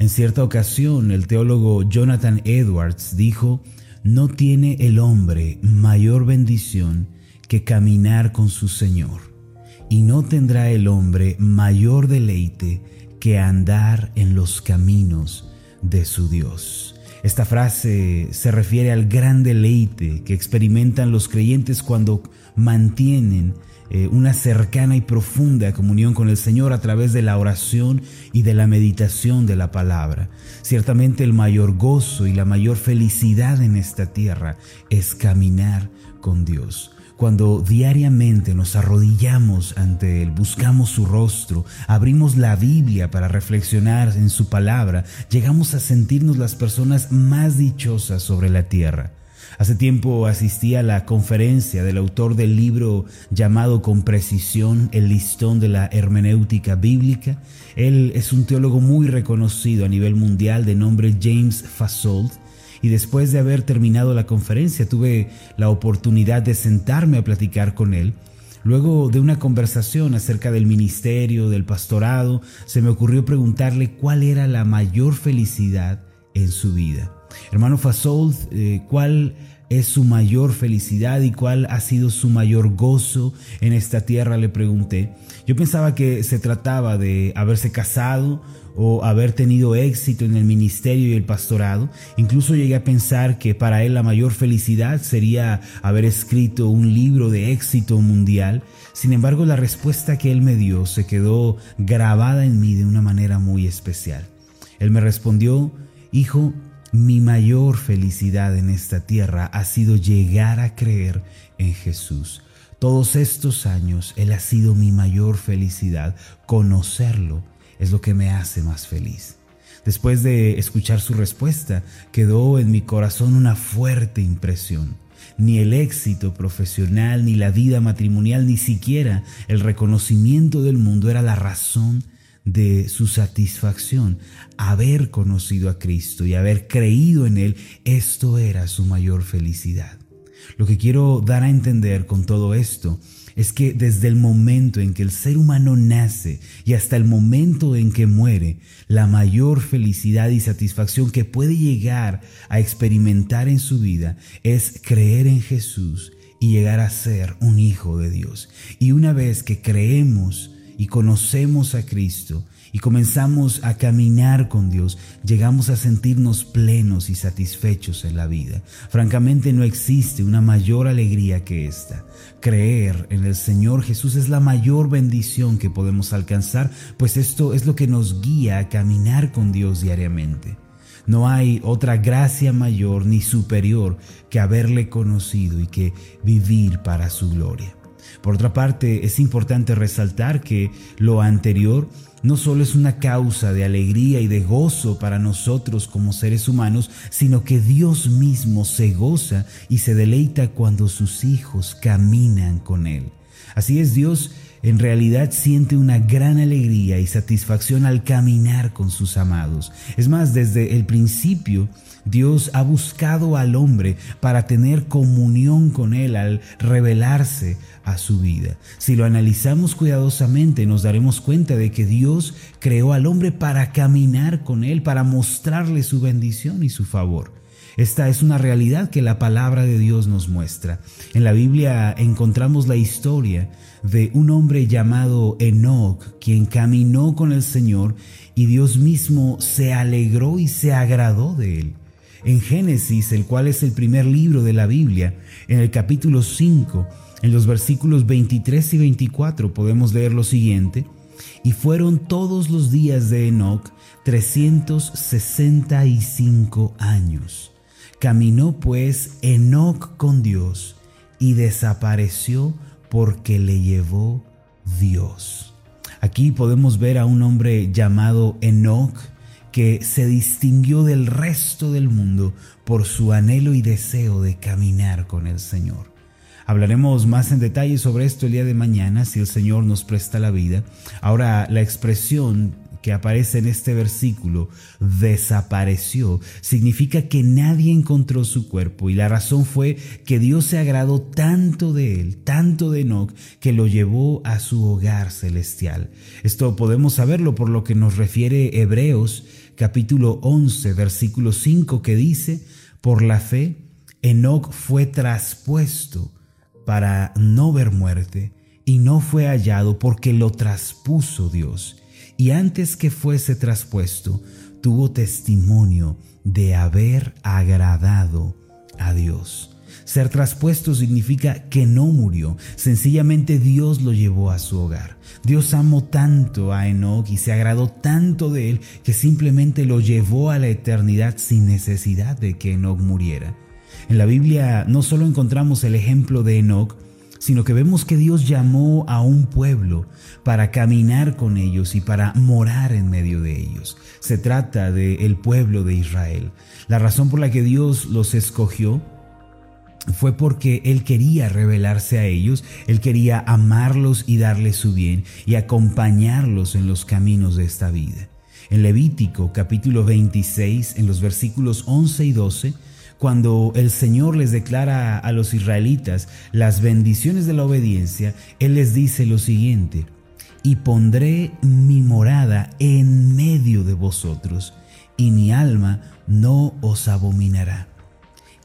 En cierta ocasión, el teólogo Jonathan Edwards dijo, no tiene el hombre mayor bendición que caminar con su Señor, y no tendrá el hombre mayor deleite que andar en los caminos de su Dios. Esta frase se refiere al gran deleite que experimentan los creyentes cuando mantienen eh, una cercana y profunda comunión con el Señor a través de la oración y de la meditación de la palabra. Ciertamente el mayor gozo y la mayor felicidad en esta tierra es caminar con Dios. Cuando diariamente nos arrodillamos ante Él, buscamos su rostro, abrimos la Biblia para reflexionar en su palabra, llegamos a sentirnos las personas más dichosas sobre la tierra. Hace tiempo asistí a la conferencia del autor del libro llamado con precisión El listón de la hermenéutica bíblica. Él es un teólogo muy reconocido a nivel mundial de nombre James Fasold y después de haber terminado la conferencia tuve la oportunidad de sentarme a platicar con él. Luego de una conversación acerca del ministerio, del pastorado, se me ocurrió preguntarle cuál era la mayor felicidad en su vida. Hermano Fasold, eh, ¿cuál es su mayor felicidad y cuál ha sido su mayor gozo en esta tierra? Le pregunté. Yo pensaba que se trataba de haberse casado o haber tenido éxito en el ministerio y el pastorado. Incluso llegué a pensar que para él la mayor felicidad sería haber escrito un libro de éxito mundial. Sin embargo, la respuesta que él me dio se quedó grabada en mí de una manera muy especial. Él me respondió, hijo, mi mayor felicidad en esta tierra ha sido llegar a creer en Jesús. Todos estos años Él ha sido mi mayor felicidad. Conocerlo es lo que me hace más feliz. Después de escuchar su respuesta, quedó en mi corazón una fuerte impresión. Ni el éxito profesional, ni la vida matrimonial, ni siquiera el reconocimiento del mundo era la razón de su satisfacción. Haber conocido a Cristo y haber creído en Él, esto era su mayor felicidad. Lo que quiero dar a entender con todo esto es que desde el momento en que el ser humano nace y hasta el momento en que muere, la mayor felicidad y satisfacción que puede llegar a experimentar en su vida es creer en Jesús y llegar a ser un hijo de Dios. Y una vez que creemos y conocemos a Cristo y comenzamos a caminar con Dios, llegamos a sentirnos plenos y satisfechos en la vida. Francamente no existe una mayor alegría que esta. Creer en el Señor Jesús es la mayor bendición que podemos alcanzar, pues esto es lo que nos guía a caminar con Dios diariamente. No hay otra gracia mayor ni superior que haberle conocido y que vivir para su gloria. Por otra parte, es importante resaltar que lo anterior no solo es una causa de alegría y de gozo para nosotros como seres humanos, sino que Dios mismo se goza y se deleita cuando sus hijos caminan con Él. Así es, Dios en realidad siente una gran alegría y satisfacción al caminar con sus amados. Es más, desde el principio, Dios ha buscado al hombre para tener comunión con Él al revelarse a su vida. Si lo analizamos cuidadosamente, nos daremos cuenta de que Dios creó al hombre para caminar con Él, para mostrarle su bendición y su favor. Esta es una realidad que la palabra de Dios nos muestra. En la Biblia encontramos la historia de un hombre llamado Enoch, quien caminó con el Señor y Dios mismo se alegró y se agradó de él. En Génesis, el cual es el primer libro de la Biblia, en el capítulo 5, en los versículos 23 y 24 podemos leer lo siguiente, y fueron todos los días de Enoch 365 años. Caminó pues Enoch con Dios y desapareció porque le llevó Dios. Aquí podemos ver a un hombre llamado Enoch que se distinguió del resto del mundo por su anhelo y deseo de caminar con el Señor. Hablaremos más en detalle sobre esto el día de mañana si el Señor nos presta la vida. Ahora, la expresión que aparece en este versículo, desapareció, significa que nadie encontró su cuerpo y la razón fue que Dios se agradó tanto de él, tanto de Enoch, que lo llevó a su hogar celestial. Esto podemos saberlo por lo que nos refiere Hebreos capítulo 11, versículo 5, que dice, por la fe, Enoch fue traspuesto para no ver muerte y no fue hallado porque lo traspuso Dios. Y antes que fuese traspuesto, tuvo testimonio de haber agradado a Dios. Ser traspuesto significa que no murió, sencillamente Dios lo llevó a su hogar. Dios amó tanto a Enoch y se agradó tanto de él que simplemente lo llevó a la eternidad sin necesidad de que Enoch muriera. En la Biblia no solo encontramos el ejemplo de Enoch, sino que vemos que Dios llamó a un pueblo para caminar con ellos y para morar en medio de ellos. Se trata del pueblo de Israel. La razón por la que Dios los escogió fue porque Él quería revelarse a ellos, Él quería amarlos y darles su bien y acompañarlos en los caminos de esta vida. En Levítico capítulo 26, en los versículos 11 y 12, cuando el Señor les declara a los israelitas las bendiciones de la obediencia, Él les dice lo siguiente, y pondré mi morada en medio de vosotros, y mi alma no os abominará,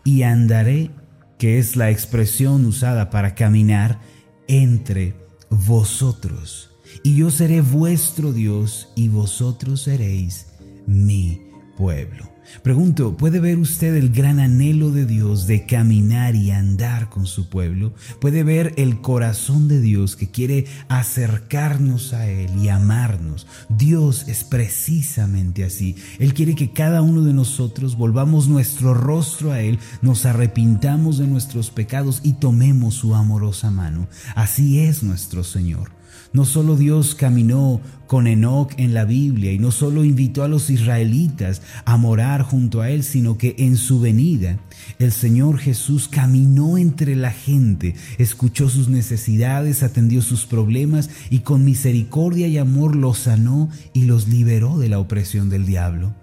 y andaré, que es la expresión usada para caminar, entre vosotros, y yo seré vuestro Dios, y vosotros seréis mi pueblo. Pregunto, ¿puede ver usted el gran anhelo de Dios de caminar y andar con su pueblo? ¿Puede ver el corazón de Dios que quiere acercarnos a Él y amarnos? Dios es precisamente así. Él quiere que cada uno de nosotros volvamos nuestro rostro a Él, nos arrepintamos de nuestros pecados y tomemos su amorosa mano. Así es nuestro Señor. No solo Dios caminó con Enoch en la Biblia y no solo invitó a los israelitas a morar junto a él, sino que en su venida el Señor Jesús caminó entre la gente, escuchó sus necesidades, atendió sus problemas y con misericordia y amor los sanó y los liberó de la opresión del diablo.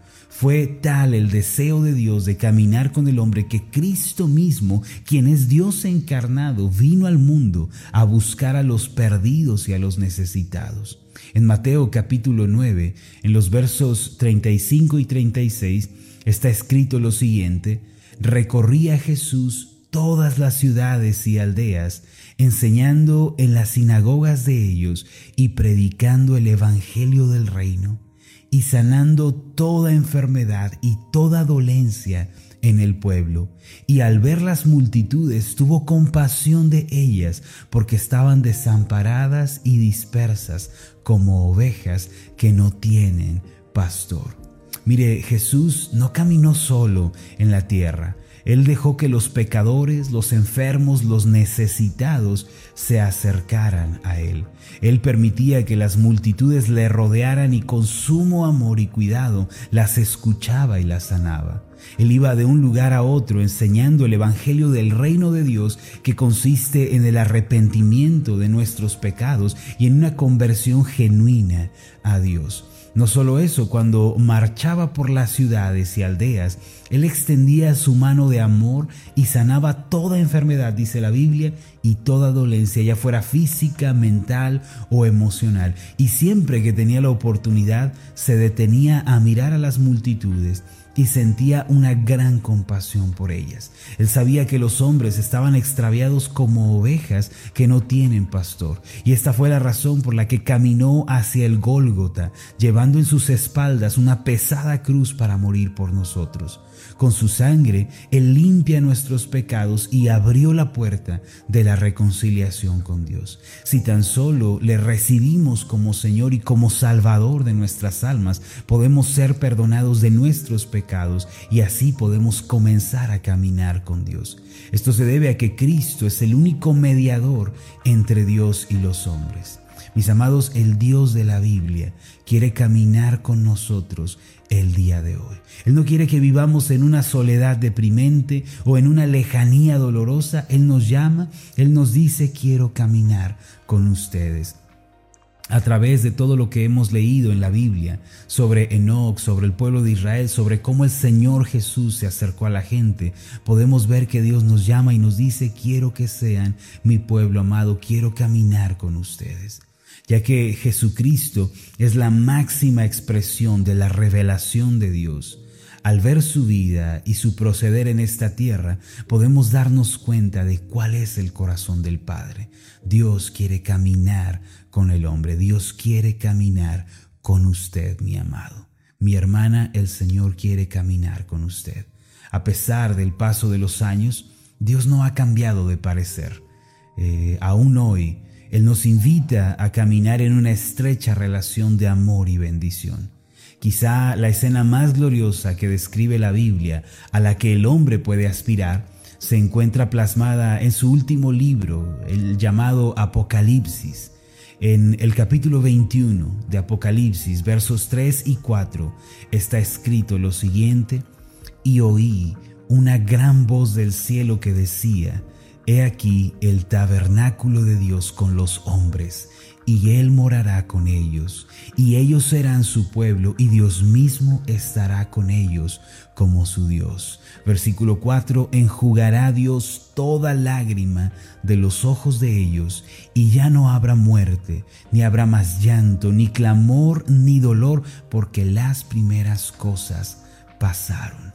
Fue tal el deseo de Dios de caminar con el hombre que Cristo mismo, quien es Dios encarnado, vino al mundo a buscar a los perdidos y a los necesitados. En Mateo capítulo 9, en los versos 35 y 36, está escrito lo siguiente, recorría Jesús todas las ciudades y aldeas, enseñando en las sinagogas de ellos y predicando el Evangelio del reino y sanando toda enfermedad y toda dolencia en el pueblo. Y al ver las multitudes tuvo compasión de ellas, porque estaban desamparadas y dispersas como ovejas que no tienen pastor. Mire, Jesús no caminó solo en la tierra, él dejó que los pecadores, los enfermos, los necesitados se acercaran a Él. Él permitía que las multitudes le rodearan y con sumo amor y cuidado las escuchaba y las sanaba. Él iba de un lugar a otro enseñando el Evangelio del reino de Dios que consiste en el arrepentimiento de nuestros pecados y en una conversión genuina a Dios. No solo eso, cuando marchaba por las ciudades y aldeas, Él extendía su mano de amor y sanaba toda enfermedad, dice la Biblia, y toda dolencia, ya fuera física, mental o emocional. Y siempre que tenía la oportunidad, se detenía a mirar a las multitudes y sentía una gran compasión por ellas. Él sabía que los hombres estaban extraviados como ovejas que no tienen pastor, y esta fue la razón por la que caminó hacia el Gólgota, llevando en sus espaldas una pesada cruz para morir por nosotros. Con su sangre, Él limpia nuestros pecados y abrió la puerta de la reconciliación con Dios. Si tan solo le recibimos como Señor y como Salvador de nuestras almas, podemos ser perdonados de nuestros pecados y así podemos comenzar a caminar con Dios. Esto se debe a que Cristo es el único mediador entre Dios y los hombres. Mis amados, el Dios de la Biblia quiere caminar con nosotros el día de hoy. Él no quiere que vivamos en una soledad deprimente o en una lejanía dolorosa. Él nos llama, Él nos dice, quiero caminar con ustedes. A través de todo lo que hemos leído en la Biblia sobre Enoch, sobre el pueblo de Israel, sobre cómo el Señor Jesús se acercó a la gente, podemos ver que Dios nos llama y nos dice, quiero que sean mi pueblo amado, quiero caminar con ustedes ya que Jesucristo es la máxima expresión de la revelación de Dios. Al ver su vida y su proceder en esta tierra, podemos darnos cuenta de cuál es el corazón del Padre. Dios quiere caminar con el hombre, Dios quiere caminar con usted, mi amado. Mi hermana, el Señor quiere caminar con usted. A pesar del paso de los años, Dios no ha cambiado de parecer. Eh, aún hoy, él nos invita a caminar en una estrecha relación de amor y bendición. Quizá la escena más gloriosa que describe la Biblia, a la que el hombre puede aspirar, se encuentra plasmada en su último libro, el llamado Apocalipsis. En el capítulo 21 de Apocalipsis, versos 3 y 4, está escrito lo siguiente, y oí una gran voz del cielo que decía, He aquí el tabernáculo de Dios con los hombres, y Él morará con ellos, y ellos serán su pueblo, y Dios mismo estará con ellos como su Dios. Versículo 4, enjugará Dios toda lágrima de los ojos de ellos, y ya no habrá muerte, ni habrá más llanto, ni clamor, ni dolor, porque las primeras cosas pasaron.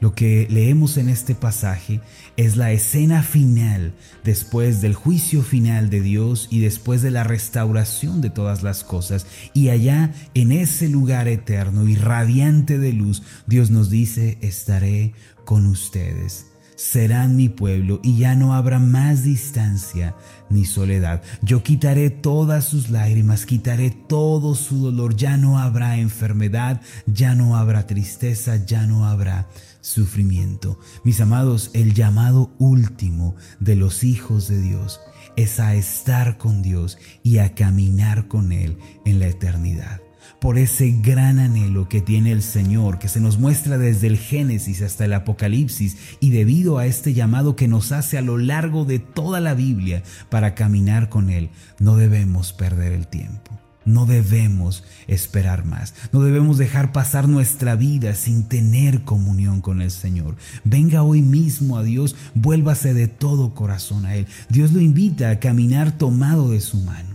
Lo que leemos en este pasaje es la escena final después del juicio final de Dios y después de la restauración de todas las cosas. Y allá en ese lugar eterno y radiante de luz, Dios nos dice, estaré con ustedes serán mi pueblo y ya no habrá más distancia ni soledad. Yo quitaré todas sus lágrimas, quitaré todo su dolor, ya no habrá enfermedad, ya no habrá tristeza, ya no habrá sufrimiento. Mis amados, el llamado último de los hijos de Dios es a estar con Dios y a caminar con Él en la eternidad por ese gran anhelo que tiene el Señor, que se nos muestra desde el Génesis hasta el Apocalipsis, y debido a este llamado que nos hace a lo largo de toda la Biblia para caminar con Él, no debemos perder el tiempo. No debemos esperar más. No debemos dejar pasar nuestra vida sin tener comunión con el Señor. Venga hoy mismo a Dios, vuélvase de todo corazón a Él. Dios lo invita a caminar tomado de su mano.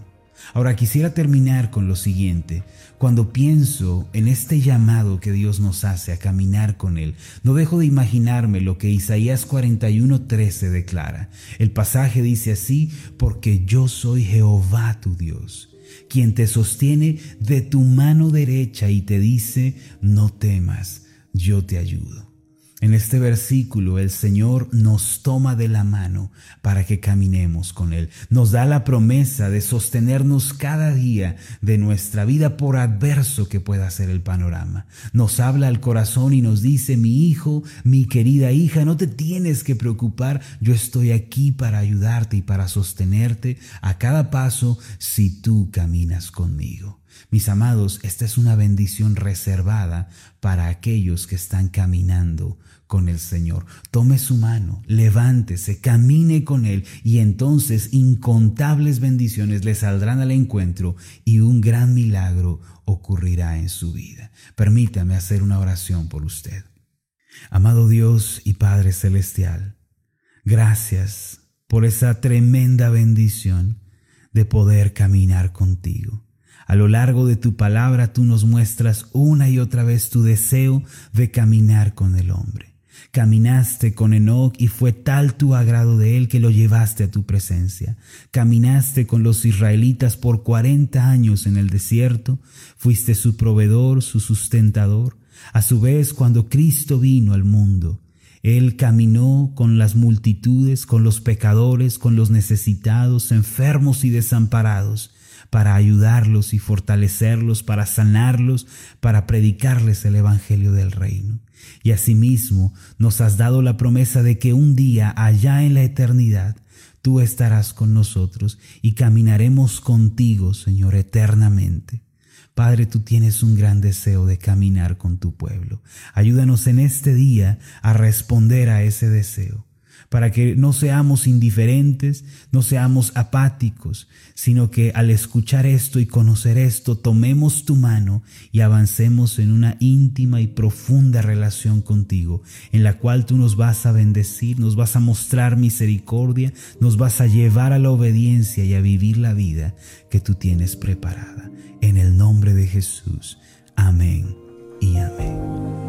Ahora quisiera terminar con lo siguiente. Cuando pienso en este llamado que Dios nos hace a caminar con Él, no dejo de imaginarme lo que Isaías 41:13 declara. El pasaje dice así, porque yo soy Jehová tu Dios, quien te sostiene de tu mano derecha y te dice, no temas, yo te ayudo. En este versículo el Señor nos toma de la mano para que caminemos con Él. Nos da la promesa de sostenernos cada día de nuestra vida por adverso que pueda ser el panorama. Nos habla al corazón y nos dice, mi hijo, mi querida hija, no te tienes que preocupar, yo estoy aquí para ayudarte y para sostenerte a cada paso si tú caminas conmigo. Mis amados, esta es una bendición reservada para aquellos que están caminando con el Señor. Tome su mano, levántese, camine con Él y entonces incontables bendiciones le saldrán al encuentro y un gran milagro ocurrirá en su vida. Permítame hacer una oración por usted. Amado Dios y Padre Celestial, gracias por esa tremenda bendición de poder caminar contigo. A lo largo de tu palabra tú nos muestras una y otra vez tu deseo de caminar con el hombre. Caminaste con Enoch y fue tal tu agrado de él que lo llevaste a tu presencia. Caminaste con los israelitas por cuarenta años en el desierto, fuiste su proveedor, su sustentador. A su vez, cuando Cristo vino al mundo, él caminó con las multitudes, con los pecadores, con los necesitados, enfermos y desamparados, para ayudarlos y fortalecerlos, para sanarlos, para predicarles el Evangelio del Reino. Y asimismo nos has dado la promesa de que un día allá en la eternidad tú estarás con nosotros y caminaremos contigo, Señor, eternamente. Padre, tú tienes un gran deseo de caminar con tu pueblo. Ayúdanos en este día a responder a ese deseo para que no seamos indiferentes, no seamos apáticos, sino que al escuchar esto y conocer esto, tomemos tu mano y avancemos en una íntima y profunda relación contigo, en la cual tú nos vas a bendecir, nos vas a mostrar misericordia, nos vas a llevar a la obediencia y a vivir la vida que tú tienes preparada. En el nombre de Jesús. Amén y amén.